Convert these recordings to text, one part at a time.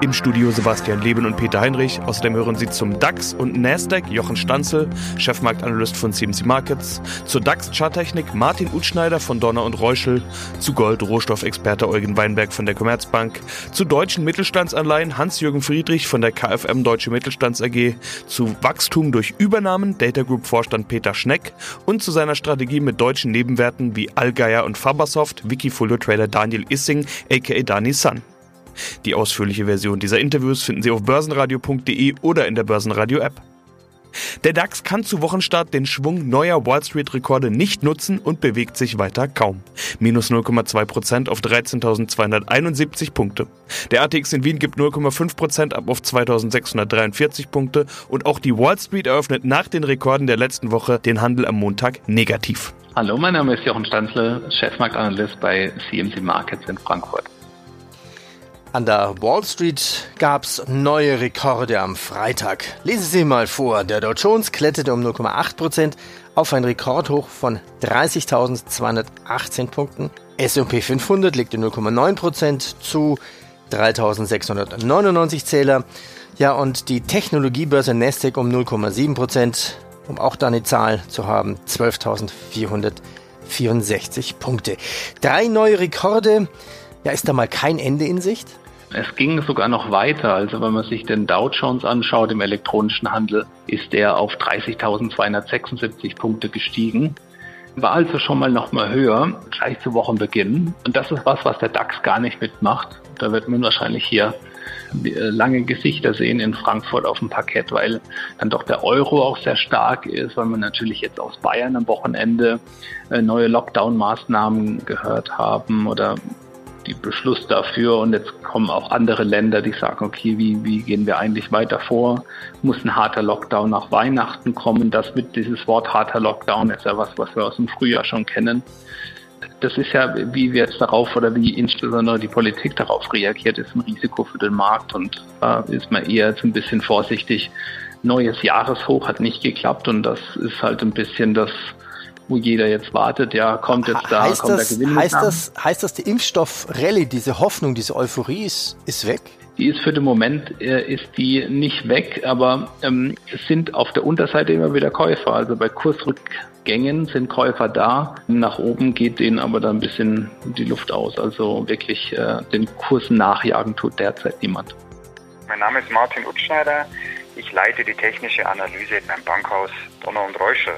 Im Studio Sebastian Leben und Peter Heinrich. Außerdem hören Sie zum DAX und Nasdaq Jochen Stanzel, Chefmarktanalyst von CMC Markets, zur DAX-Charttechnik Martin Utschneider von Donner und Reuschel, zu Gold Rohstoffexperte Eugen Weinberg von der Commerzbank, zu deutschen Mittelstandsanleihen Hans-Jürgen Friedrich von der KfM Deutsche Mittelstands AG, zu Wachstum durch Übernahmen Data Group Vorstand Peter Schneck und zu seiner Strategie mit deutschen Nebenwerten wie Allgeier und Fabersoft Wikifolio Trader Daniel Issing aka Dani Sun. Die ausführliche Version dieser Interviews finden Sie auf börsenradio.de oder in der Börsenradio-App. Der DAX kann zu Wochenstart den Schwung neuer Wall Street-Rekorde nicht nutzen und bewegt sich weiter kaum. Minus 0,2% auf 13.271 Punkte. Der ATX in Wien gibt 0,5% ab auf 2.643 Punkte und auch die Wall Street eröffnet nach den Rekorden der letzten Woche den Handel am Montag negativ. Hallo, mein Name ist Jochen Stanzle, Chefmarktanalyst bei CMC Markets in Frankfurt. An der Wall Street gab es neue Rekorde am Freitag. Lesen Sie mal vor. Der Dow Jones kletterte um 0,8% auf ein Rekordhoch von 30.218 Punkten. S&P 500 legte 0,9% zu 3.699 Zähler. Ja, und die Technologiebörse Nasdaq um 0,7%, um auch da eine Zahl zu haben, 12.464 Punkte. Drei neue Rekorde. Ja, ist da mal kein Ende in Sicht? Es ging sogar noch weiter. Also wenn man sich den Dow Jones anschaut im elektronischen Handel, ist er auf 30.276 Punkte gestiegen. War also schon mal noch mal höher, gleich zu Wochenbeginn. Und das ist was, was der DAX gar nicht mitmacht. Da wird man wahrscheinlich hier lange Gesichter sehen in Frankfurt auf dem Parkett, weil dann doch der Euro auch sehr stark ist, weil man natürlich jetzt aus Bayern am Wochenende äh, neue Lockdown-Maßnahmen gehört haben oder Beschluss dafür und jetzt kommen auch andere Länder, die sagen, okay, wie, wie gehen wir eigentlich weiter vor? Muss ein harter Lockdown nach Weihnachten kommen? Das mit dieses Wort harter Lockdown ist ja was, was wir aus dem Frühjahr schon kennen. Das ist ja, wie wir jetzt darauf oder wie insbesondere die Politik darauf reagiert, ist ein Risiko für den Markt und da ist man eher jetzt ein bisschen vorsichtig. Neues Jahreshoch hat nicht geklappt und das ist halt ein bisschen das, wo jeder jetzt wartet, ja, kommt jetzt da, heißt kommt das, der Gewinn. Heißt das, heißt das, die Impfstoff-Rallye, diese Hoffnung, diese Euphorie ist, ist weg? Die ist für den Moment äh, ist die nicht weg, aber ähm, es sind auf der Unterseite immer wieder Käufer. Also bei Kursrückgängen sind Käufer da. Nach oben geht denen aber da ein bisschen die Luft aus. Also wirklich äh, den Kursen nachjagen tut derzeit niemand. Mein Name ist Martin Utschneider. Ich leite die technische Analyse beim Bankhaus Donner und Reuschel.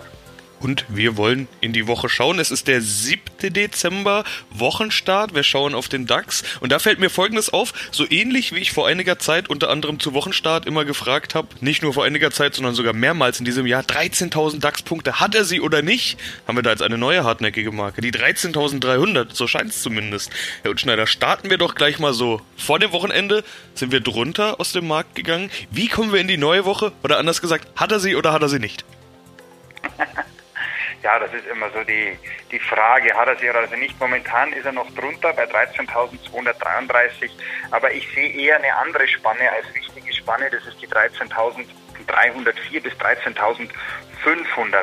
Und wir wollen in die Woche schauen. Es ist der 7. Dezember, Wochenstart. Wir schauen auf den DAX. Und da fällt mir Folgendes auf. So ähnlich wie ich vor einiger Zeit unter anderem zu Wochenstart immer gefragt habe, nicht nur vor einiger Zeit, sondern sogar mehrmals in diesem Jahr, 13.000 DAX-Punkte, hat er sie oder nicht? Haben wir da jetzt eine neue hartnäckige Marke. Die 13.300, so scheint es zumindest. Herr Utschneider, starten wir doch gleich mal so. Vor dem Wochenende sind wir drunter aus dem Markt gegangen. Wie kommen wir in die neue Woche? Oder anders gesagt, hat er sie oder hat er sie nicht? Ja, das ist immer so die, die Frage, hat er sie oder er sie nicht. Momentan ist er noch drunter bei 13.233, aber ich sehe eher eine andere Spanne als wichtige Spanne, das ist die 13.304 bis 13.500.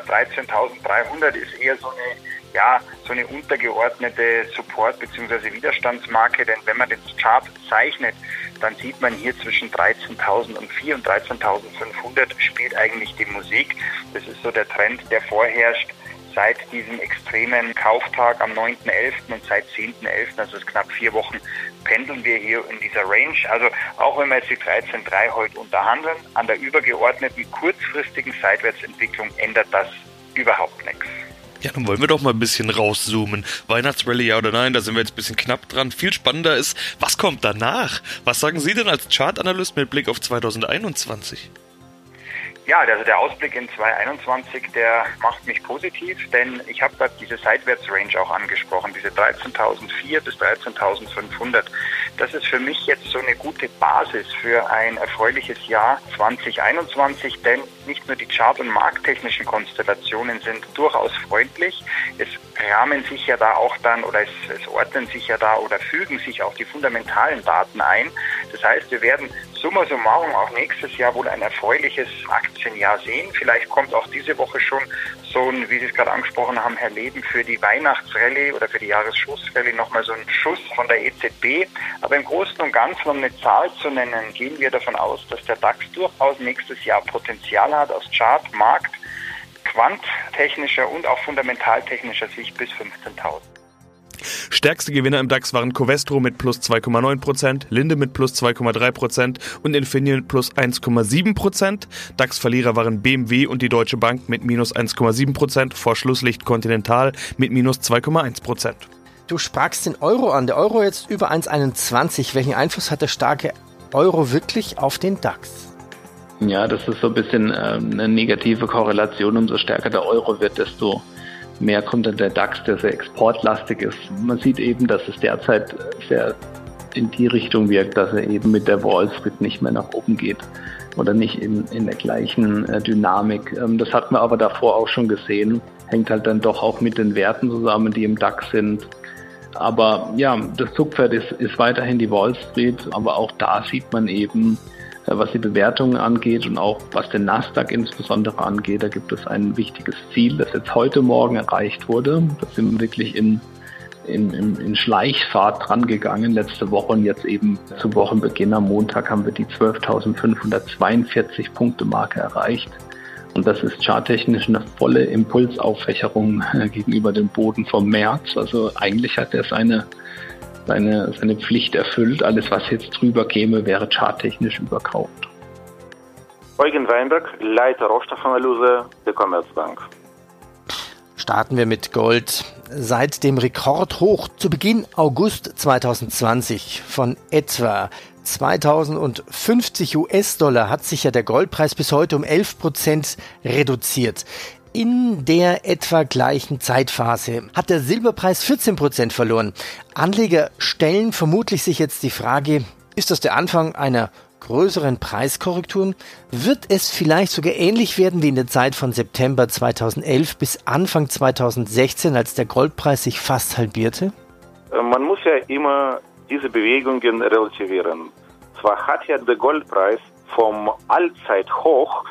13.300 ist eher so eine ja, so eine untergeordnete Support- bzw. Widerstandsmarke, denn wenn man den Chart zeichnet, dann sieht man hier zwischen 13.004 und 13.500 spielt eigentlich die Musik. Das ist so der Trend, der vorherrscht seit diesem extremen Kauftag am 9.11. und seit 10.11., also knapp vier Wochen, pendeln wir hier in dieser Range. Also auch wenn wir jetzt die 13.3 heute unterhandeln, an der übergeordneten kurzfristigen Seitwärtsentwicklung ändert das überhaupt nichts. Ja, dann wollen wir doch mal ein bisschen rauszoomen. Weihnachtsrallye ja oder nein, da sind wir jetzt ein bisschen knapp dran. Viel spannender ist, was kommt danach? Was sagen Sie denn als Chartanalyst mit Blick auf 2021? Ja, also der Ausblick in 2021, der macht mich positiv, denn ich habe gerade diese Seitwärtsrange auch angesprochen, diese 13.004 bis 13.500. Das ist für mich jetzt so eine gute Basis für ein erfreuliches Jahr 2021, denn nicht nur die chart- und markttechnischen Konstellationen sind durchaus freundlich. Es rahmen sich ja da auch dann oder es, es ordnen sich ja da oder fügen sich auch die fundamentalen Daten ein. Das heißt, wir werden summa summarum auch nächstes Jahr wohl ein erfreuliches Aktienjahr sehen. Vielleicht kommt auch diese Woche schon so ein, wie Sie es gerade angesprochen haben, Herr Leben, für die Weihnachtsrallye oder für die Jahresschlussrallye nochmal so ein Schuss von der EZB. Aber im Großen und Ganzen, um eine Zahl zu nennen, gehen wir davon aus, dass der DAX durchaus nächstes Jahr Potenzial hat aus Chart, Markt, quanttechnischer und auch fundamentaltechnischer Sicht bis 15.000. Stärkste Gewinner im DAX waren Covestro mit plus 2,9%, Linde mit plus 2,3% und Infineon mit plus 1,7%. DAX-Verlierer waren BMW und die Deutsche Bank mit minus 1,7%, vor Schlusslicht Continental mit minus 2,1%. Du sprachst den Euro an. Der Euro jetzt über 1,21. Welchen Einfluss hat der starke Euro wirklich auf den DAX? Ja, das ist so ein bisschen ähm, eine negative Korrelation. Umso stärker der Euro wird, desto mehr kommt dann der DAX, der sehr exportlastig ist. Man sieht eben, dass es derzeit sehr in die Richtung wirkt, dass er eben mit der Wall Street nicht mehr nach oben geht oder nicht in, in der gleichen äh, Dynamik. Ähm, das hatten wir aber davor auch schon gesehen. Hängt halt dann doch auch mit den Werten zusammen, die im DAX sind. Aber ja, das Zugpferd ist, ist weiterhin die Wall Street, aber auch da sieht man eben, was die Bewertungen angeht und auch was den Nasdaq insbesondere angeht. Da gibt es ein wichtiges Ziel, das jetzt heute Morgen erreicht wurde. Da sind wir wirklich in, in, in, in Schleichfahrt dran gegangen letzte Woche und jetzt eben zu Wochenbeginn am Montag haben wir die 12.542 Punkte Marke erreicht. Und das ist charttechnisch eine volle Impulsauffächerung äh, gegenüber dem Boden vom März. Also eigentlich hat er seine seine, seine Pflicht erfüllt. Alles, was jetzt drüber käme, wäre charttechnisch überkauft. Eugen Weinberg, Leiter Rohstoffanalyse der Commerzbank. Starten wir mit Gold. Seit dem Rekordhoch zu Beginn August 2020 von etwa 2050 US-Dollar hat sich ja der Goldpreis bis heute um 11 Prozent reduziert. In der etwa gleichen Zeitphase hat der Silberpreis 14 verloren. Anleger stellen vermutlich sich jetzt die Frage, ist das der Anfang einer größeren Preiskorrekturen? Wird es vielleicht sogar ähnlich werden wie in der Zeit von September 2011 bis Anfang 2016, als der Goldpreis sich fast halbierte? Äh, man muss ja immer diese Bewegungen relativieren. Zwar hat ja der Goldpreis vom Allzeithoch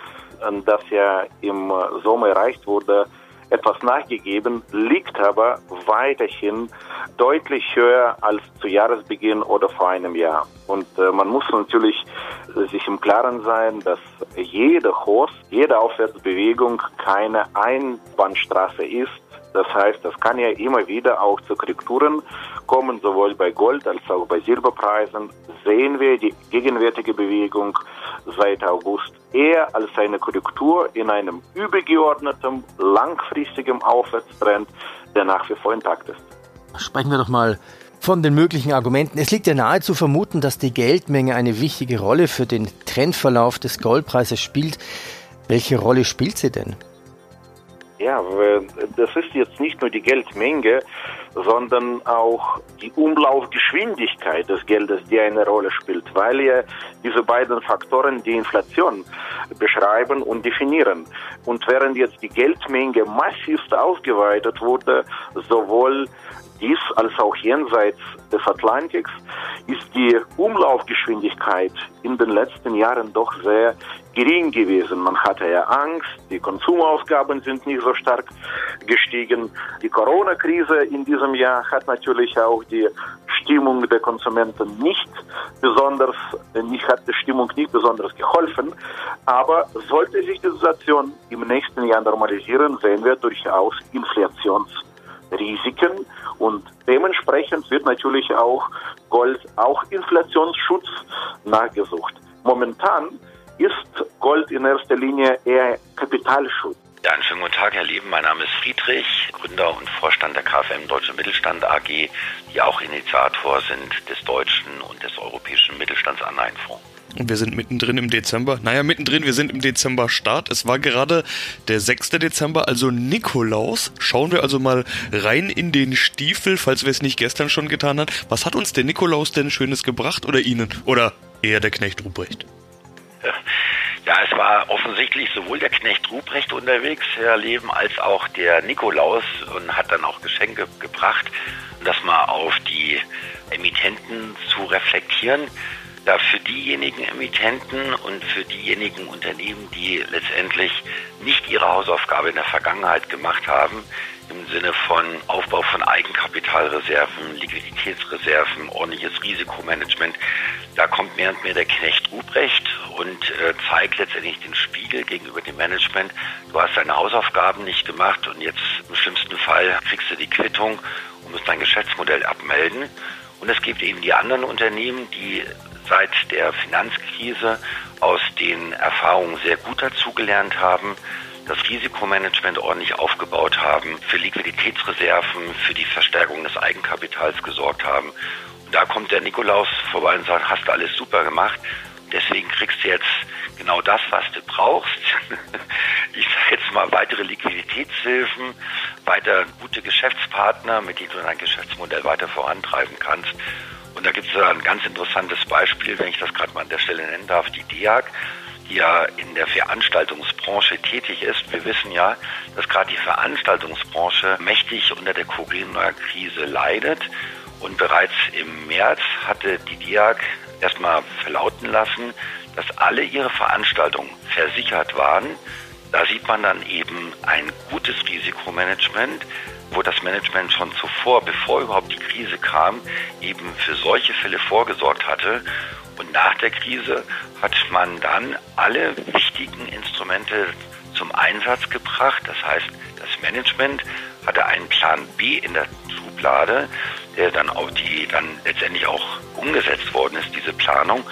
das ja im Sommer erreicht wurde, etwas nachgegeben, liegt aber weiterhin deutlich höher als zu Jahresbeginn oder vor einem Jahr. Und äh, man muss natürlich sich im Klaren sein, dass jede Kurs, jede Aufwärtsbewegung keine Einbahnstraße ist. Das heißt, das kann ja immer wieder auch zu Korrekturen kommen, sowohl bei Gold als auch bei Silberpreisen. Sehen wir die gegenwärtige Bewegung seit August eher als eine Korrektur in einem übergeordneten, langfristigen Aufwärtstrend, der nach wie vor intakt ist. Sprechen wir doch mal von den möglichen Argumenten. Es liegt ja nahe zu vermuten, dass die Geldmenge eine wichtige Rolle für den Trendverlauf des Goldpreises spielt. Welche Rolle spielt sie denn? Ja, das ist jetzt nicht nur die Geldmenge, sondern auch die Umlaufgeschwindigkeit des Geldes, die eine Rolle spielt, weil ja diese beiden Faktoren die Inflation beschreiben und definieren. Und während jetzt die Geldmenge massivst ausgeweitet wurde, sowohl dies als auch jenseits des Atlantiks ist die Umlaufgeschwindigkeit in den letzten Jahren doch sehr gering gewesen. Man hatte ja Angst, die Konsumausgaben sind nicht so stark gestiegen. Die Corona-Krise in diesem Jahr hat natürlich auch die Stimmung der Konsumenten nicht besonders, nicht hat der Stimmung nicht besonders geholfen. Aber sollte sich die Situation im nächsten Jahr normalisieren, sehen wir durchaus Inflationsrisiken und dementsprechend wird natürlich auch Gold, auch Inflationsschutz nachgesucht. Momentan ist Gold in erster Linie eher Kapitalschutz. Ja, einen schönen guten Tag, Herr Lieben. Mein Name ist Friedrich, Gründer und Vorstand der KfM Deutsche Mittelstand AG, die auch Initiator sind des deutschen und des europäischen Mittelstandsanleihenfonds. Und wir sind mittendrin im Dezember. Naja, mittendrin, wir sind im Dezember Start. Es war gerade der 6. Dezember, also Nikolaus. Schauen wir also mal rein in den Stiefel, falls wir es nicht gestern schon getan haben. Was hat uns der Nikolaus denn Schönes gebracht oder Ihnen? Oder eher der Knecht Ruprecht? Ja, es war offensichtlich sowohl der Knecht Ruprecht unterwegs, Herr Leben, als auch der Nikolaus und hat dann auch Geschenke gebracht, das mal auf die Emittenten zu reflektieren. Da für diejenigen Emittenten und für diejenigen Unternehmen, die letztendlich nicht ihre Hausaufgabe in der Vergangenheit gemacht haben, im Sinne von Aufbau von Eigenkapitalreserven, Liquiditätsreserven, ordentliches Risikomanagement. Da kommt mehr und mehr der Knecht Ruprecht und äh, zeigt letztendlich den Spiegel gegenüber dem Management. Du hast deine Hausaufgaben nicht gemacht und jetzt im schlimmsten Fall kriegst du die Quittung und musst dein Geschäftsmodell abmelden. Und es gibt eben die anderen Unternehmen, die seit der Finanzkrise aus den Erfahrungen sehr gut dazugelernt haben, das Risikomanagement ordentlich aufgebaut haben, für Liquiditätsreserven, für die Verstärkung des Eigenkapitals gesorgt haben. Und da kommt der Nikolaus vorbei und sagt, hast du alles super gemacht. Deswegen kriegst du jetzt genau das, was du brauchst. Ich sage jetzt mal weitere Liquiditätshilfen, weiter gute Geschäftspartner, mit denen du dein Geschäftsmodell weiter vorantreiben kannst. Und da gibt es ein ganz interessantes Beispiel, wenn ich das gerade mal an der Stelle nennen darf, die DIAG die ja in der Veranstaltungsbranche tätig ist. Wir wissen ja, dass gerade die Veranstaltungsbranche mächtig unter der Corona-Krise leidet. Und bereits im März hatte die DIAG erstmal verlauten lassen, dass alle ihre Veranstaltungen versichert waren. Da sieht man dann eben ein gutes Risikomanagement, wo das Management schon zuvor, bevor überhaupt die Krise kam, eben für solche Fälle vorgesorgt hatte. Und nach der Krise hat man dann alle wichtigen Instrumente zum Einsatz gebracht. Das heißt, das Management hatte einen Plan B in der Schublade, der dann auch die dann letztendlich auch umgesetzt worden ist, diese Planung.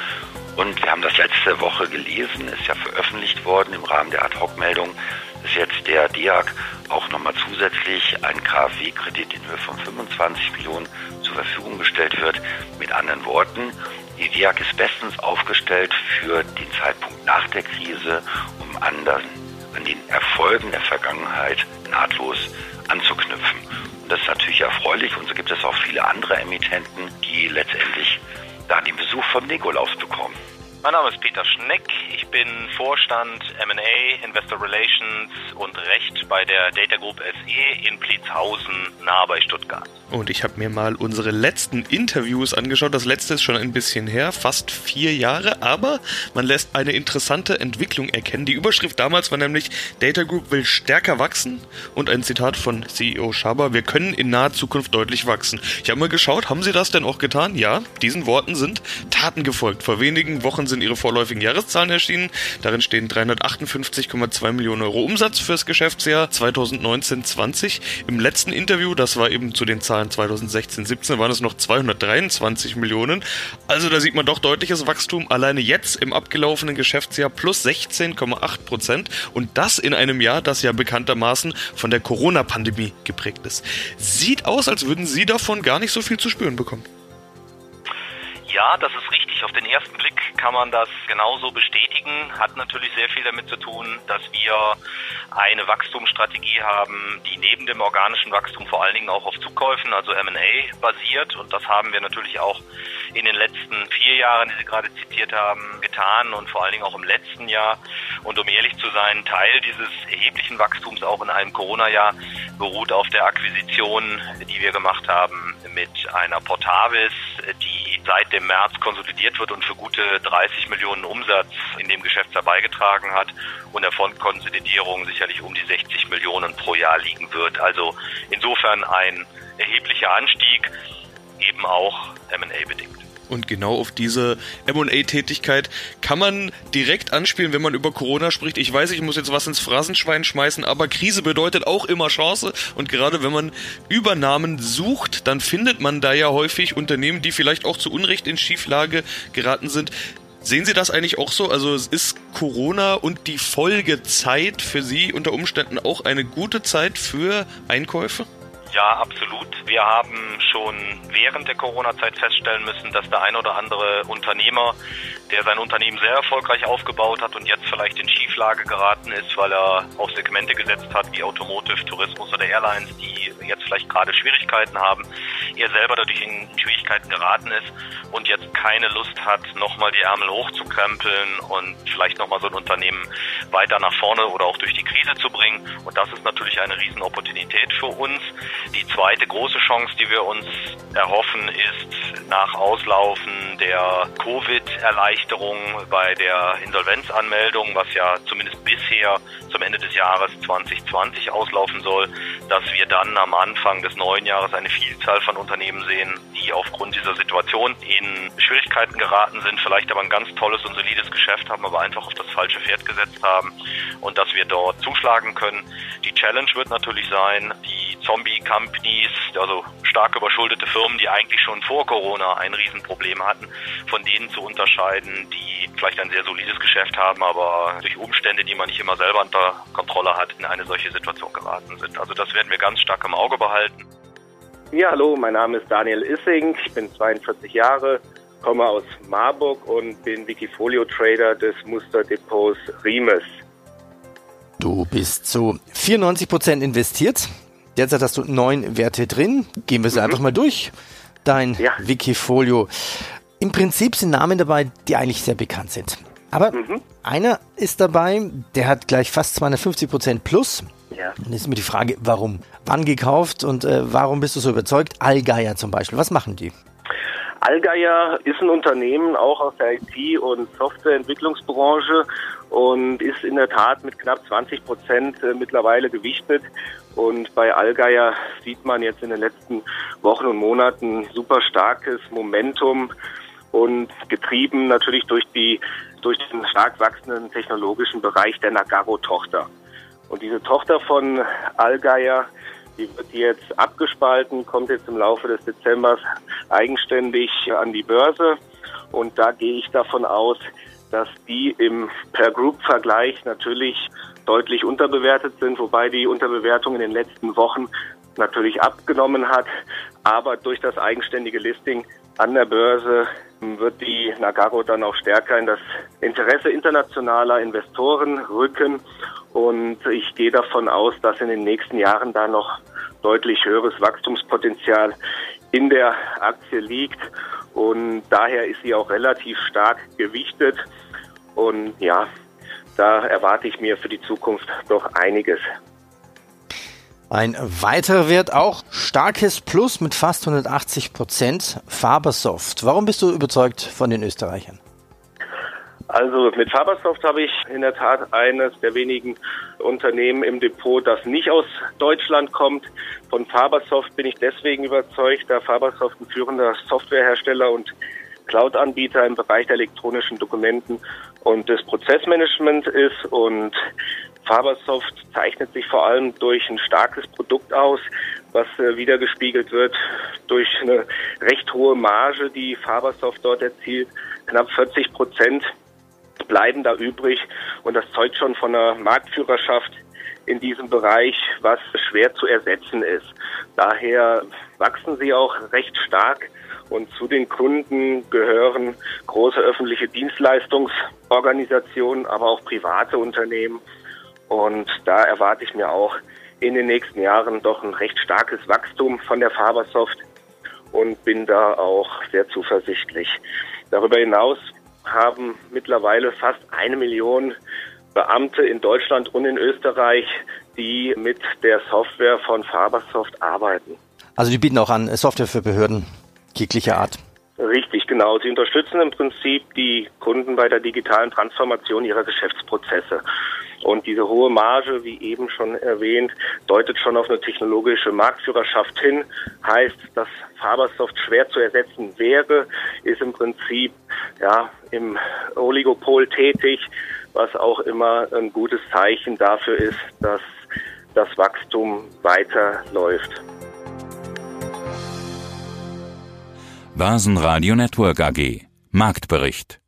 Und wir haben das letzte Woche gelesen, ist ja veröffentlicht worden im Rahmen der Ad-Hoc-Meldung, dass jetzt der DIAG auch nochmal zusätzlich ein KfW-Kredit in Höhe von 25 Millionen zur Verfügung gestellt wird. Mit anderen Worten, die DIAG ist bestens aufgestellt für den Zeitpunkt nach der Krise, um an, an den Erfolgen der Vergangenheit nahtlos anzuknüpfen. Und das ist natürlich erfreulich und so gibt es auch viele andere Emittenten, die letztendlich da den Besuch vom Nikolaus bekommen. Mein Name ist Peter Schneck. Ich bin Vorstand M&A, Investor Relations und Recht bei der Data Group SE in Pliezhausen, nahe bei Stuttgart. Und ich habe mir mal unsere letzten Interviews angeschaut. Das letzte ist schon ein bisschen her, fast vier Jahre, aber man lässt eine interessante Entwicklung erkennen. Die Überschrift damals war nämlich Data Group will stärker wachsen und ein Zitat von CEO Schaber, wir können in naher Zukunft deutlich wachsen. Ich habe mal geschaut, haben Sie das denn auch getan? Ja, diesen Worten sind Taten gefolgt. Vor wenigen Wochen sind sind ihre vorläufigen Jahreszahlen erschienen. Darin stehen 358,2 Millionen Euro Umsatz fürs Geschäftsjahr 2019-20. Im letzten Interview, das war eben zu den Zahlen 2016-17, waren es noch 223 Millionen. Also da sieht man doch deutliches Wachstum. Alleine jetzt im abgelaufenen Geschäftsjahr plus 16,8 Prozent. Und das in einem Jahr, das ja bekanntermaßen von der Corona-Pandemie geprägt ist. Sieht aus, als würden Sie davon gar nicht so viel zu spüren bekommen. Ja, das ist richtig. Auf den ersten Blick kann man das genauso bestätigen. Hat natürlich sehr viel damit zu tun, dass wir eine Wachstumsstrategie haben, die neben dem organischen Wachstum vor allen Dingen auch auf Zukäufen, also M&A basiert. Und das haben wir natürlich auch in den letzten vier Jahren, die Sie gerade zitiert haben, getan und vor allen Dingen auch im letzten Jahr. Und um ehrlich zu sein, Teil dieses erheblichen Wachstums auch in einem Corona-Jahr beruht auf der Akquisition, die wir gemacht haben mit einer Portavis, die seit dem März konsolidiert wird und für gute 30 Millionen Umsatz in dem Geschäftsjahr beigetragen hat und der Fondkonsolidierung sicherlich um die 60 Millionen pro Jahr liegen wird. Also insofern ein erheblicher Anstieg, eben auch M&A bedingt. Und genau auf diese MA-Tätigkeit kann man direkt anspielen, wenn man über Corona spricht. Ich weiß, ich muss jetzt was ins Phrasenschwein schmeißen, aber Krise bedeutet auch immer Chance. Und gerade wenn man Übernahmen sucht, dann findet man da ja häufig Unternehmen, die vielleicht auch zu Unrecht in Schieflage geraten sind. Sehen Sie das eigentlich auch so? Also ist Corona und die Folgezeit für Sie unter Umständen auch eine gute Zeit für Einkäufe? Ja, absolut. Wir haben schon während der Corona-Zeit feststellen müssen, dass der ein oder andere Unternehmer, der sein Unternehmen sehr erfolgreich aufgebaut hat und jetzt vielleicht in Schieflage geraten ist, weil er auf Segmente gesetzt hat wie Automotive, Tourismus oder Airlines, die jetzt vielleicht gerade Schwierigkeiten haben, er selber dadurch in Schwierigkeiten geraten ist und jetzt keine Lust hat, nochmal die Ärmel hochzukrempeln und vielleicht nochmal so ein Unternehmen weiter nach vorne oder auch durch die Krise zu bringen. Und das ist natürlich eine Riesenopportunität für uns. Die zweite große Chance, die wir uns erhoffen, ist nach Auslaufen der Covid-Erleichterung bei der Insolvenzanmeldung, was ja zumindest bisher zum Ende des Jahres 2020 auslaufen soll, dass wir dann am Anfang des neuen Jahres eine Vielzahl von Unternehmen sehen, die aufgrund dieser Situation in Schwierigkeiten geraten sind, vielleicht aber ein ganz tolles und solides Geschäft haben, aber einfach auf das falsche Pferd gesetzt haben und dass wir dort zuschlagen können. Die Challenge wird natürlich sein, die Zombie-Companies, also stark überschuldete Firmen, die eigentlich schon vor Corona ein Riesenproblem hatten, von denen zu unterscheiden, die vielleicht ein sehr solides Geschäft haben, aber durch Umstände, die man nicht immer selber unter Kontrolle hat, in eine solche Situation geraten sind. Also das werden wir ganz stark im Auge behalten. Ja, hallo, mein Name ist Daniel Issing, ich bin 42 Jahre, komme aus Marburg und bin Wikifolio-Trader des Musterdepots Riemes. Du bist zu 94 Prozent investiert. Derzeit hast du neun Werte drin. Gehen wir sie mhm. einfach mal durch. Dein ja. Wikifolio. Im Prinzip sind Namen dabei, die eigentlich sehr bekannt sind. Aber mhm. einer ist dabei, der hat gleich fast 250 Prozent plus. Ja. Dann ist mir die Frage, warum? Wann gekauft und äh, warum bist du so überzeugt? Allgeier zum Beispiel, was machen die? Allgeier ist ein Unternehmen auch aus der IT- und Softwareentwicklungsbranche und ist in der Tat mit knapp 20 Prozent äh, mittlerweile gewichtet. Und bei Allgeier sieht man jetzt in den letzten Wochen und Monaten super starkes Momentum und getrieben natürlich durch die durch den stark wachsenden technologischen Bereich der Nagaro-Tochter. Und diese Tochter von Allgeier die wird jetzt abgespalten, kommt jetzt im Laufe des Dezembers eigenständig an die Börse. Und da gehe ich davon aus, dass die im Per-Group-Vergleich natürlich deutlich unterbewertet sind, wobei die Unterbewertung in den letzten Wochen natürlich abgenommen hat. Aber durch das eigenständige Listing an der Börse wird die Nagaro dann auch stärker in das Interesse internationaler Investoren rücken. Und ich gehe davon aus, dass in den nächsten Jahren da noch deutlich höheres Wachstumspotenzial in der Aktie liegt. Und daher ist sie auch relativ stark gewichtet. Und ja, da erwarte ich mir für die Zukunft doch einiges. Ein weiterer Wert auch starkes Plus mit fast 180 Prozent. Fabersoft. Warum bist du überzeugt von den Österreichern? Also mit Fabersoft habe ich in der Tat eines der wenigen Unternehmen im Depot, das nicht aus Deutschland kommt. Von Fabersoft bin ich deswegen überzeugt, da Fabersoft ein führender Softwarehersteller und Cloud-Anbieter im Bereich der elektronischen Dokumenten und des Prozessmanagements ist und Fabersoft zeichnet sich vor allem durch ein starkes Produkt aus, was äh, wiedergespiegelt wird durch eine recht hohe Marge, die Fabersoft dort erzielt, knapp 40 Prozent bleiben da übrig. Und das zeugt schon von einer Marktführerschaft in diesem Bereich, was schwer zu ersetzen ist. Daher wachsen sie auch recht stark und zu den Kunden gehören große öffentliche Dienstleistungsorganisationen, aber auch private Unternehmen. Und da erwarte ich mir auch in den nächsten Jahren doch ein recht starkes Wachstum von der Fabersoft und bin da auch sehr zuversichtlich. Darüber hinaus haben mittlerweile fast eine Million Beamte in Deutschland und in Österreich, die mit der Software von Fabersoft arbeiten. Also die bieten auch an Software für Behörden jeglicher Art. Richtig, genau. Sie unterstützen im Prinzip die Kunden bei der digitalen Transformation ihrer Geschäftsprozesse. Und diese hohe Marge, wie eben schon erwähnt, deutet schon auf eine technologische Marktführerschaft hin. Heißt, dass Fabersoft schwer zu ersetzen wäre, ist im Prinzip ja im Oligopol tätig, was auch immer ein gutes Zeichen dafür ist, dass das Wachstum weiterläuft. Basen Radio Network AG Marktbericht